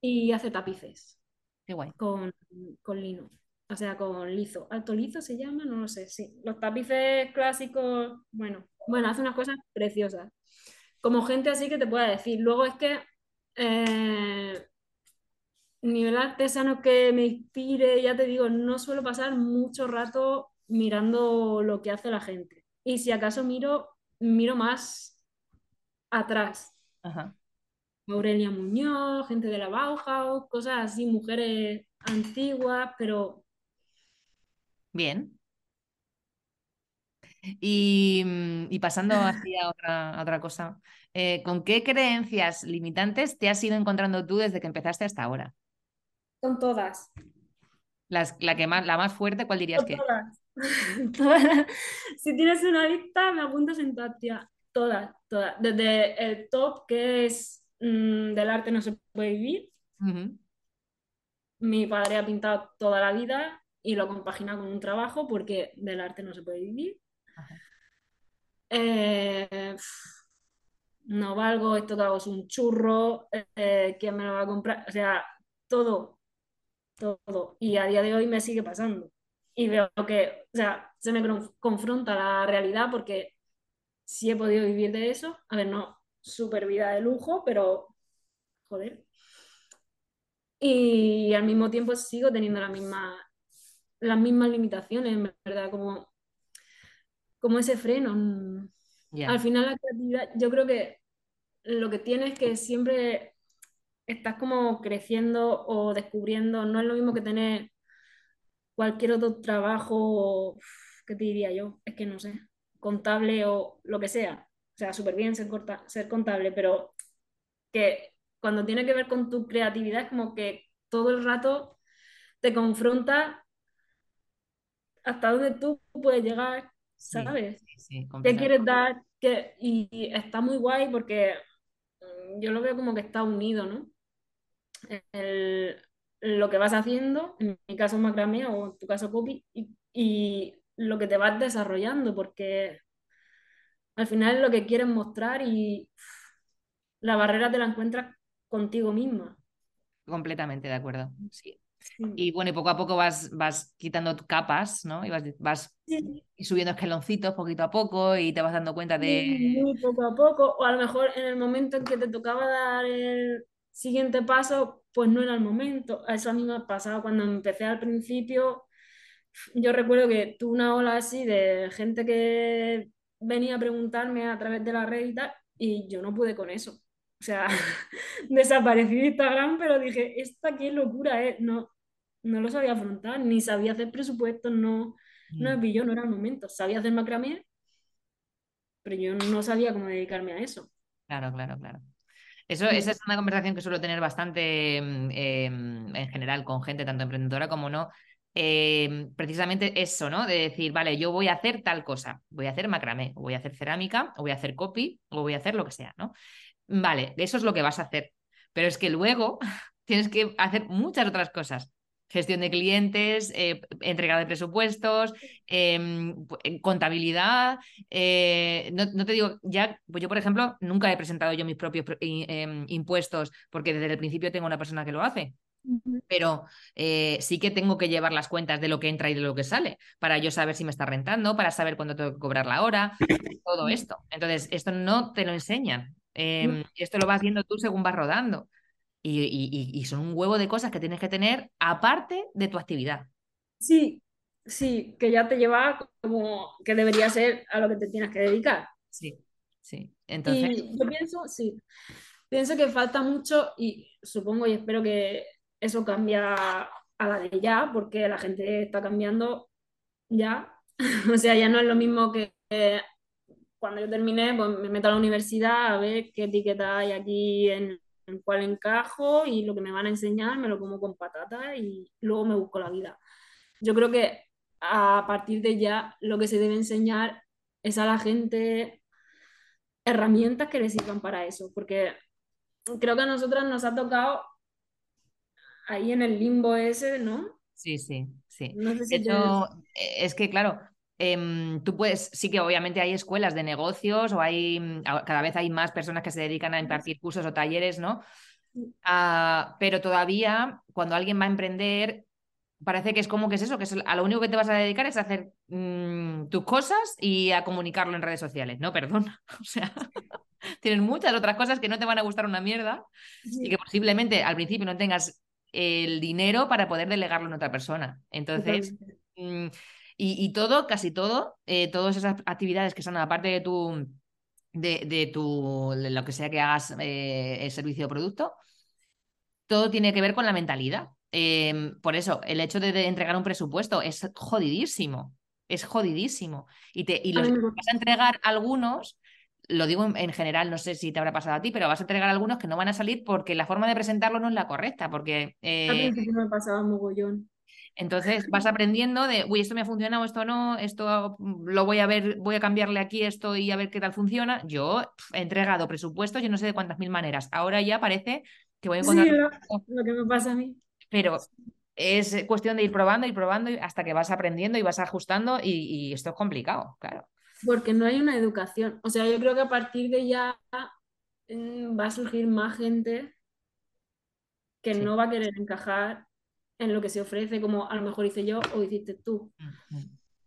y hace tapices Qué guay. con, con lino, o sea, con lizo. ¿Alto lizo se llama? No lo sé, sí. Los tapices clásicos, bueno, bueno, hace unas cosas preciosas. Como gente así que te pueda decir. Luego es que eh, nivel artesano que me inspire, ya te digo, no suelo pasar mucho rato mirando lo que hace la gente. Y si acaso miro, miro más atrás. Ajá. Aurelia Muñoz, gente de la Bauhaus, cosas así, mujeres antiguas, pero Bien. Y, mm, y pasando hacia otra, a otra cosa, eh, ¿con qué creencias limitantes te has ido encontrando tú desde que empezaste hasta ahora? son todas. Las- la, que más, la más fuerte, ¿cuál dirías Son que es? todas. Todas. Si tienes una lista, me apuntas en Tatia. Todas, todas. Desde el top, que es mm, del arte no se puede vivir. Mi padre ha pintado toda la vida y lo compagina con un trabajo porque del arte no se puede vivir. Eh, no valgo, esto que hago es un churro, eh, ¿quién me lo va a comprar? O sea, todo, todo. Y a día de hoy me sigue pasando. Y veo que, o sea, se me confronta la realidad porque sí he podido vivir de eso. A ver, no super vida de lujo, pero joder. Y al mismo tiempo sigo teniendo la misma, las mismas limitaciones, ¿verdad? Como, como ese freno. Al final la creatividad, yo creo que lo que tienes es que siempre estás como creciendo o descubriendo, no es lo mismo que tener cualquier otro trabajo, ¿qué te diría yo? Es que no sé, contable o lo que sea. O sea, súper bien ser, corta- ser contable, pero que cuando tiene que ver con tu creatividad es como que todo el rato te confronta hasta dónde tú puedes llegar, Sí, ¿sabes? sí, sí, ¿Qué completamente. quieres dar? ¿Qué? Y, y está muy guay porque mm, yo lo veo como que está unido, ¿no? El- lo que vas haciendo, en mi caso macramé o en tu caso copy, y, y lo que te vas desarrollando, porque al final es lo que quieres mostrar y la barrera te la encuentras contigo misma. completamente de acuerdo. Sí. Y bueno, y poco a poco vas, vas quitando capas, ¿no? Y vas, vas subiendo escaloncitos poquito a poco y te vas dando cuenta de... Muy poco a poco, o a lo mejor en el momento en que te tocaba dar el siguiente paso, pues no era el momento. Eso a mí me ha pasado cuando empecé al principio. Yo recuerdo que tuve una ola así de gente que venía a preguntarme a través de la red y tal, y yo no pude con eso. O sea, desaparecí de Instagram, pero dije, esta qué locura es. No, no lo sabía afrontar, ni sabía hacer presupuestos, no, no me mm. pilló, no era el momento. Sabía hacer macramé, pero yo no sabía cómo dedicarme a eso. Claro, claro, claro. Eso, esa es una conversación que suelo tener bastante mm, em, en general con gente, tanto emprendedora como no. Em, precisamente eso, ¿no? De decir, vale, yo voy a hacer tal cosa, voy a hacer macramé, o voy a hacer cerámica, o voy a hacer copy, o voy a hacer lo que sea, ¿no? Vale, eso es lo que vas a hacer. Pero es que luego tienes que hacer muchas otras cosas gestión de clientes, eh, entrega de presupuestos, em, contabilidad. Eh, no, te digo, ya, pues yo, por ejemplo, nunca he presentado yo mis propios em, impuestos porque desde el principio tengo una persona que lo hace. Pero eh, sí que tengo que llevar las cuentas de lo que entra y de lo que sale, para yo saber si me está rentando, para saber cuándo tengo que cobrar la hora, todo esto. Entonces, esto no te lo enseñan. Em, esto lo vas viendo tú según vas rodando. Y, son un huevo de cosas que tienes que tener aparte de tu actividad. Sí, sí, que ya te lleva como que debería ser a lo que te tienes que dedicar. Sí, sí. Entonces... Y yo pienso, sí, pienso que falta mucho y supongo y espero que eso cambia a la de ya, porque la gente está cambiando ya. o sea, ya no es lo mismo que cuando yo terminé, pues me meto a la universidad a ver qué etiqueta hay aquí en cuál encajo y lo que me van a enseñar me lo como con patata y luego me busco la vida. Yo creo que a partir de ya lo que se debe enseñar es a la gente herramientas que le sirvan para eso, porque creo que a nosotras nos ha tocado ahí en el limbo ese, ¿no? Sí, sí, sí. No sé si eh, es que, claro, em, tú puedes, sí que obviamente hay escuelas de negocios o hay, mm, cada vez hay más personas que se dedican a impartir cursos o talleres, ¿no? Ah, pero todavía cuando alguien va a emprender, parece que es como que es eso, que es a lo único que te vas a dedicar es a hacer mm, tus cosas y a comunicarlo en redes sociales. No, perdón. O sea, tienes muchas otras cosas que no te van a gustar una mierda y que posiblemente al principio no tengas el dinero para poder delegarlo en otra persona. Entonces, y, todo, casi todo, eh, todas esas actividades que son aparte de tu, de, tu, lo que sea que hagas eh, el servicio o producto, todo tiene que ver con la mentalidad. Em, por eso, el hecho de, entregar un presupuesto es jodidísimo, es jodidísimo. Y, te, y los vas a entregar algunos, lo digo en, general, no sé si te habrá pasado a ti, pero vas a entregar algunos que no van a salir porque la forma de presentarlo no es la correcta, porque... Eh, a me pasaba mogollón. Entonces vas aprendiendo de, uy, esto me ha funcionado, esto no, esto lo voy a ver, voy a cambiarle aquí esto y a ver qué tal funciona. Yo he entregado presupuestos, yo no sé de cuántas mil maneras. Ahora ya parece que voy a encontrar... Sí, lo, que me pasa a mí. Pero es cuestión de ir probando, y probando hasta que vas aprendiendo y vas ajustando y, esto es complicado, claro. Porque no hay una educación. O sea, yo creo que a partir de ya mm, va a surgir más gente que no va a querer encajar en lo que se ofrece, como a lo mejor hice yo o hiciste tú.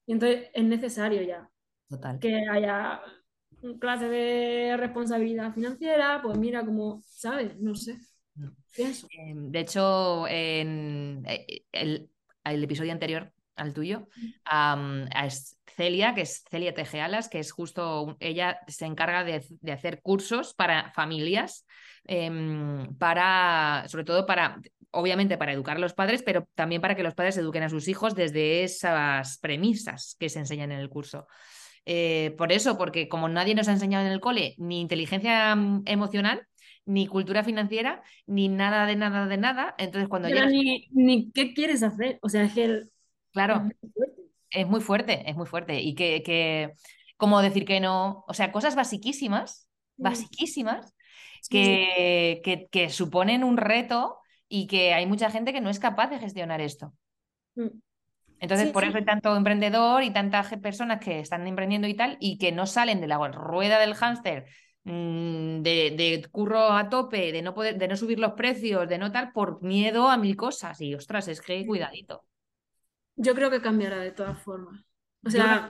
Y entonces es necesario ya que haya clase de responsabilidad financiera, pues mira, como, ¿sabes? No sé. Em, de hecho, en eh, el, episodio anterior al tuyo, es Celia, que es Celia Tejealas, que es justo, ella se encarga de, de hacer cursos para familias, em, para, sobre todo para obviamente para educar a los padres, pero también para que los padres eduquen a sus hijos desde esas premisas que se enseñan en el curso. Eh, por eso, porque como nadie nos ha enseñado en el cole ni inteligencia mm, emocional, ni cultura financiera, ni nada de nada de nada, entonces cuando ya Ni, ni, qué quieres hacer, o sea, es que... Claro, es muy fuerte, es muy fuerte. Y que, que, como decir que no, o sea, cosas basiquísimas, basiquísimas, que, que, que suponen un reto y que hay mucha gente que no es capaz de gestionar esto. Mm. Entonces, por eso hay tanto emprendedor y tantas personas que están emprendiendo y tal, y que no salen de la rueda del hámster mm, de, de curro a tope, de no poder, de no subir los precios, de no tal, por miedo a mil cosas. Y ostras, es que cuidadito. Yo creo que cambiará de todas formas. O Yo sea,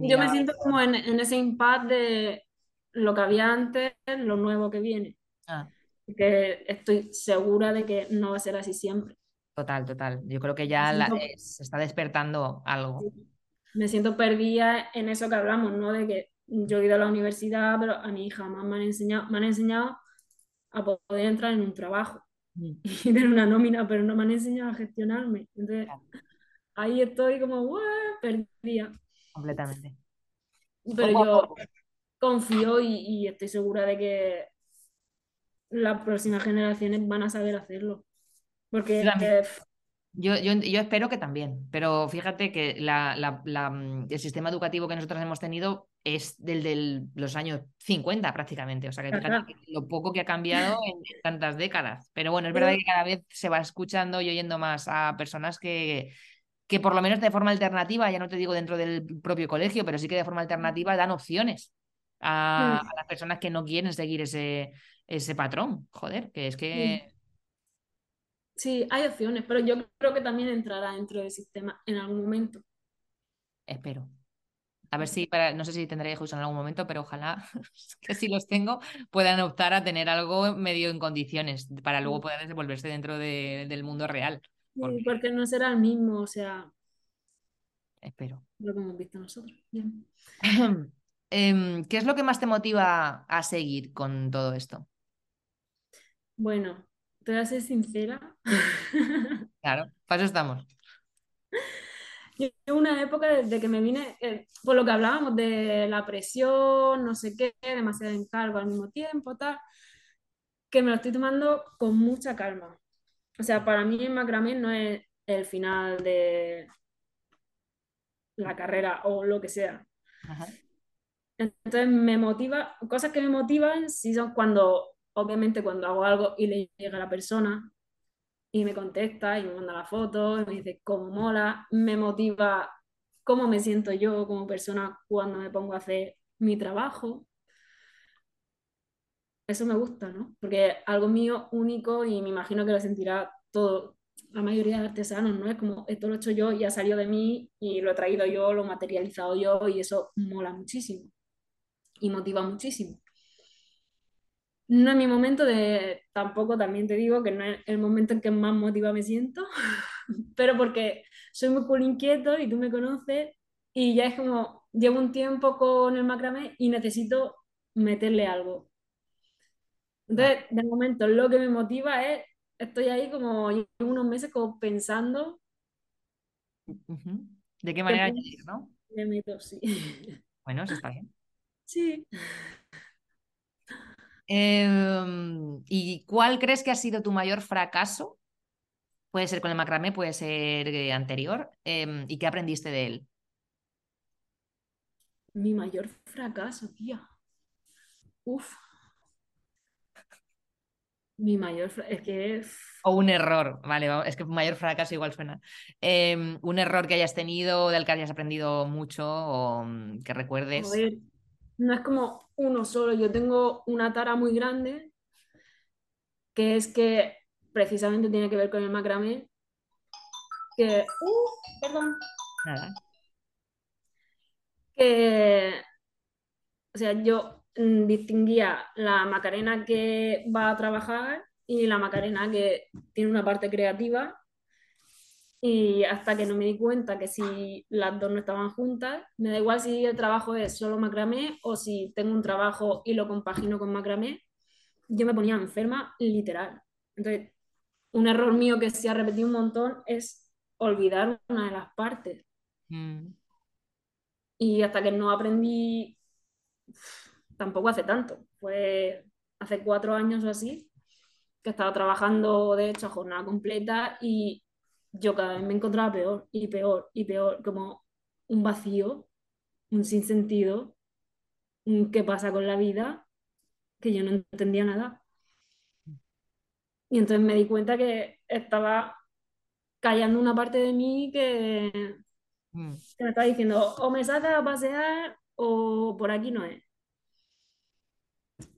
yo me ya- siento como en, en ese impasse de lo que había antes, lo nuevo que viene. Ah, Que estoy segura de que no va a ser así siempre. total, total. Yo creo que Me ya la- siento, eh, se está despertando algo. me siento perdida en eso que hablamos, ¿no? De que yo he ido a la universidad, pero a mí jamás me han enseñado, me han enseñado a poder entrar en un trabajo Mm, y tener una nómina, pero no me han enseñado a gestionarme. Entonces, claro, ahí estoy como, perdida. completamente. Pero Poco yo poco. confío y, y estoy segura de que las próximas generaciones van a saber hacerlo. Yo Porque Yo, yo, yo espero que también, pero fíjate que la- la- la, mm, el sistema educativo que nosotros hemos tenido es del de los años 50 prácticamente, o sea que fíjate lo poco que ha cambiado en tantas décadas. Pero bueno, es verdad que cada vez se va escuchando y oyendo más a personas que, que por lo menos de forma alternativa, ya no te digo dentro del propio colegio, pero sí que de forma alternativa dan opciones a, a las personas que no quieren seguir ese, ese patrón. Joder, que es que Sí, hay opciones, pero yo creo que también entrará dentro del sistema en algún momento. espero. A ver si, para, no sé si tendré hijos en algún momento, pero ojalá que si los tengo puedan optar a tener algo medio en condiciones para luego poder desenvolverse dentro de- del mundo real. Sí, Porque no será el mismo, o sea, espero. lo que hemos visto nosotros. Bien. Em, ¿Qué es lo que más te motiva a seguir con todo esto? Bueno, te voy a ser sincera. Claro, para eso estamos. Yo una época desde que me vine, eh, por lo que hablábamos de la presión, no sé qué, demasiado encargo al mismo tiempo, tal, que me lo estoy tomando con mucha calma. O sea, para mí el macramé no es el final de la carrera o lo que sea. Ajá. Entonces me motiva, cosas que me motivan sí son cuando, obviamente cuando hago algo y le llega a la persona y me contesta y me manda la foto y me dice cómo mola, me motiva cómo me siento yo como persona cuando me pongo a hacer mi trabajo. Eso me gusta, ¿no? Porque algo mío único y me imagino que lo sentirá todo, la mayoría de artesanos, ¿no? Es como esto lo he hecho yo y ha salido de mí y lo he traído yo, lo he materializado yo y eso mola muchísimo y motiva muchísimo. No es mi momento de, tampoco también te digo que no es el momento en que más motiva me siento, pero porque soy muy cool inquieto y tú me conoces y ya es como, llevo un tiempo con el macramé y necesito meterle algo. Entonces, de momento, lo que me motiva es, estoy ahí como unos meses como pensando. ¿De qué manera no? le meto, sí. Bueno, eso está bien. Sí. Em, ¿y cuál crees que ha sido tu mayor fracaso? Puede ser con el macramé, puede ser eh, anterior. em, ¿y qué aprendiste de él? Mi mayor fracaso, tía. Uf, mi mayor es que O un error, vale, va- es que mayor fracaso igual suena. Em, un error que hayas tenido, del que hayas aprendido mucho o mm, que A recuerdes. ver, no es como uno solo. Yo tengo una tara muy grande que es que precisamente tiene que ver con el macramé. Que, uh, perdón, Nada. que, o sea, yo distinguía la Macarena que va a trabajar y la Macarena que tiene una parte creativa. Y hasta que no me di cuenta que si las dos no estaban juntas, me da igual si el trabajo es solo macramé o si tengo un trabajo y lo compagino con macramé, yo me ponía enferma literal. Entonces, un error mío que se ha repetido un montón es olvidar una de las partes. Mm, Y hasta que no aprendí, tampoco hace tanto, fue hace cuatro años o así, que estaba trabajando de hecho a jornada completa y yo cada vez me encontraba peor y peor y peor, como un vacío, un sinsentido, un qué pasa con la vida, que yo no entendía nada. Y entonces me di cuenta que estaba callando una parte de mí que, mm. que me estaba diciendo o me sacas a pasear o por aquí no es.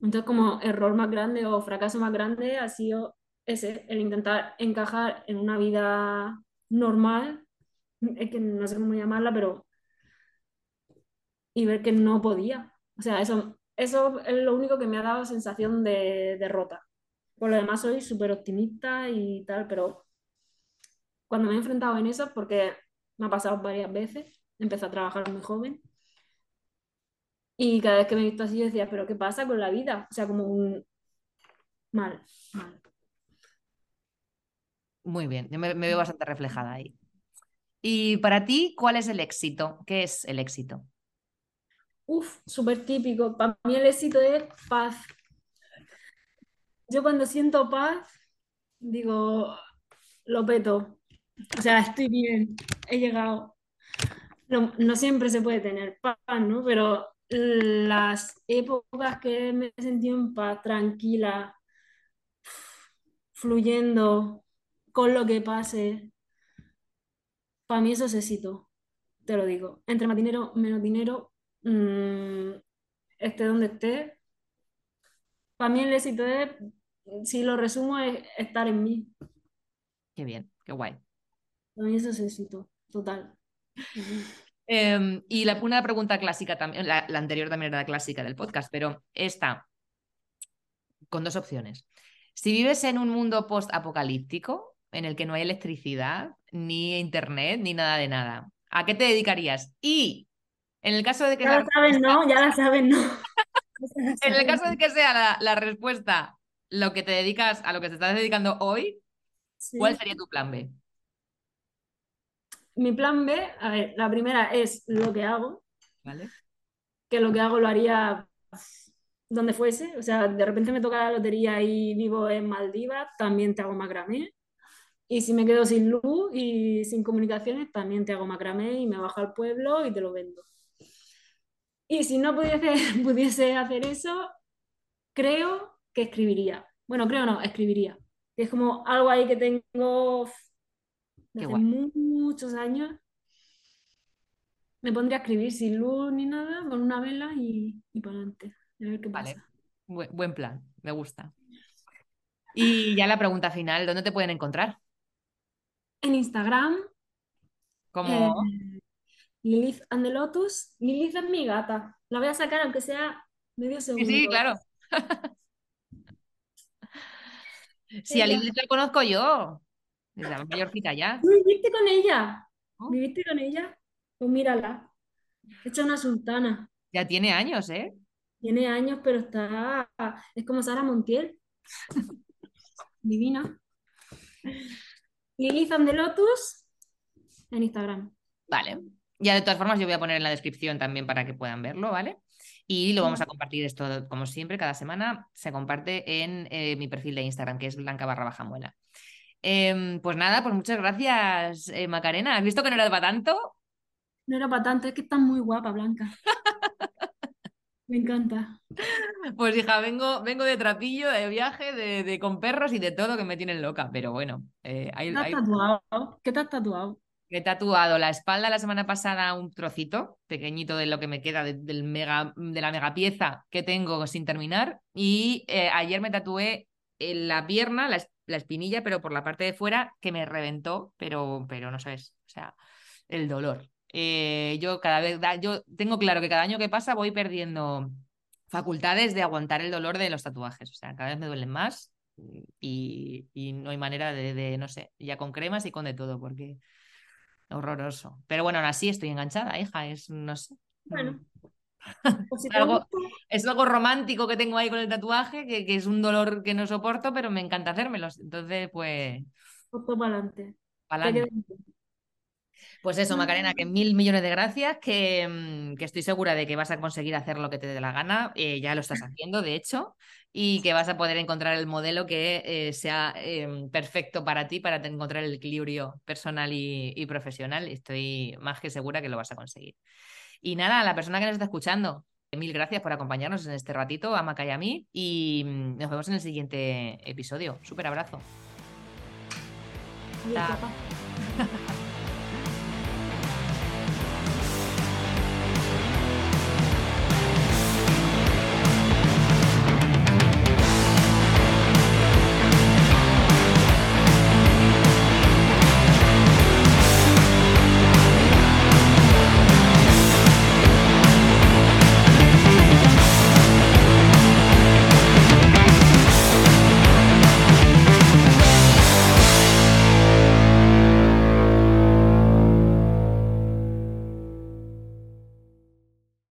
Entonces, como error más grande o fracaso más grande ha sido ese, el intentar encajar en una vida normal, es que no sé cómo llamarla, pero... y ver que no podía. O sea, eso, eso es lo único que me ha dado sensación de derrota. Por lo demás soy súper optimista y tal, pero cuando me he enfrentado en eso, porque me ha pasado varias veces, empecé a trabajar muy joven, y cada vez que me he visto así, yo decía, pero ¿qué pasa con la vida? O sea, como un... Mal, mal. Muy bien, yo me, me veo bastante reflejada ahí. Y para ti, ¿cuál es el éxito? ¿Qué es el éxito? Uf, súper típico. Para mí el éxito es paz. Yo cuando siento paz, digo, lo peto. O sea, estoy bien, he llegado. No, no siempre se puede tener paz, ¿no? Pero las épocas que me he sentido en paz, tranquila, fluyendo con lo que pase, para mí eso es éxito, te lo digo. Entre más dinero, menos dinero, mmm, esté donde esté. Para mí el éxito es, si lo resumo, es estar en mí. Qué bien, qué guay. Para mí eso es éxito, total. Eh, y la, una pregunta clásica también, la, la, anterior también era la clásica del podcast, pero esta, con dos opciones. Si vives en un mundo post-apocalíptico, en el que no hay electricidad, ni internet, ni nada de nada, ¿a qué te dedicarías? Y en el caso de que... Ya la saben, ¿no? Ya la saben, ¿no? en el caso de que sea la, la, respuesta lo que te dedicas, a lo que te estás dedicando hoy, sí. ¿cuál sería tu plan B? Mi plan B, a ver, la primera es lo que hago. Vale. Que lo que hago lo haría donde fuese. O sea, de repente me toca la lotería y vivo en Maldivas, también te hago macramé. Y si me quedo sin luz y sin comunicaciones, también te hago macramé y me bajo al pueblo y te lo vendo. Y si no pudiese, pudiese hacer eso, creo que escribiría. Bueno, creo no, escribiría. Es como algo ahí que tengo hace muchos años. Me pondría a escribir sin luz ni nada, con una vela y, y para adelante. A ver qué Vale. pasa. Bu- buen plan, me gusta. Y ya la pregunta final, ¿dónde te pueden encontrar? En Instagram, Como eh, Lilith and the Lotus. Lilith es mi gata. La voy a sacar aunque sea medio Sí, segundo. sí, claro. Sí, a. Lilith la conozco yo. Desde la mayorcita ya. ¿Tú viviste con ella? ¿Viviste con ella? Pues mírala. Hecha una sultana. Ya tiene años, ¿eh? Tiene años, pero está. Es como Sara Montiel. Divina. Lilith and the Lotus en Instagram. Vale. Ya de todas formas yo voy a poner en la descripción también para que puedan verlo, ¿vale? Y lo vamos a compartir esto, como siempre, cada semana se comparte en eh, mi perfil de Instagram, que es blanca barra baja muela. Eh, pues nada, pues muchas gracias, eh, Macarena. ¿Has visto que no era para tanto? No era para tanto, es que está muy guapa, Blanca. Me encanta. Pues hija, vengo, vengo de trapillo, de viaje, de, de con perros y de todo que me tienen loca, pero bueno, eh, hay, ¿Qué te has hay- tatuado? ¿Qué te has tatuado? he tatuado la espalda la semana pasada un trocito pequeñito de lo que me queda de, del mega, de la mega pieza que tengo sin terminar y eh, ayer me tatué en la pierna, la, la espinilla, pero por la parte de fuera que me reventó, pero, pero no sabes, o sea, el dolor. Eh, yo cada vez, da- yo tengo claro que cada año que pasa voy perdiendo facultades de aguantar el dolor de los tatuajes, o sea, cada vez me duelen más y, y no hay manera de, de, no sé, ya con cremas y con de todo, porque horroroso. Pero bueno, aún así estoy enganchada, hija, es, no sé. Bueno, si Es algo, gusta, es algo romántico que tengo ahí con el tatuaje, que, que es un dolor que no soporto, pero me encanta hacérmelos. Entonces, pues, pues para adelante. Pues eso, Macarena, que mil millones de gracias, que, mm, que estoy segura de que vas a conseguir hacer lo que te dé la gana, eh, ya lo estás haciendo, de hecho, y que vas a poder encontrar el modelo que eh, sea eh, perfecto para ti, para encontrar el equilibrio personal y, y profesional. Estoy más que segura que lo vas a conseguir. Y nada, a la persona que nos está escuchando, mil gracias por acompañarnos en este ratito, a Maca y a mí, y mm, nos vemos en el siguiente episodio. Súper abrazo. Adiós.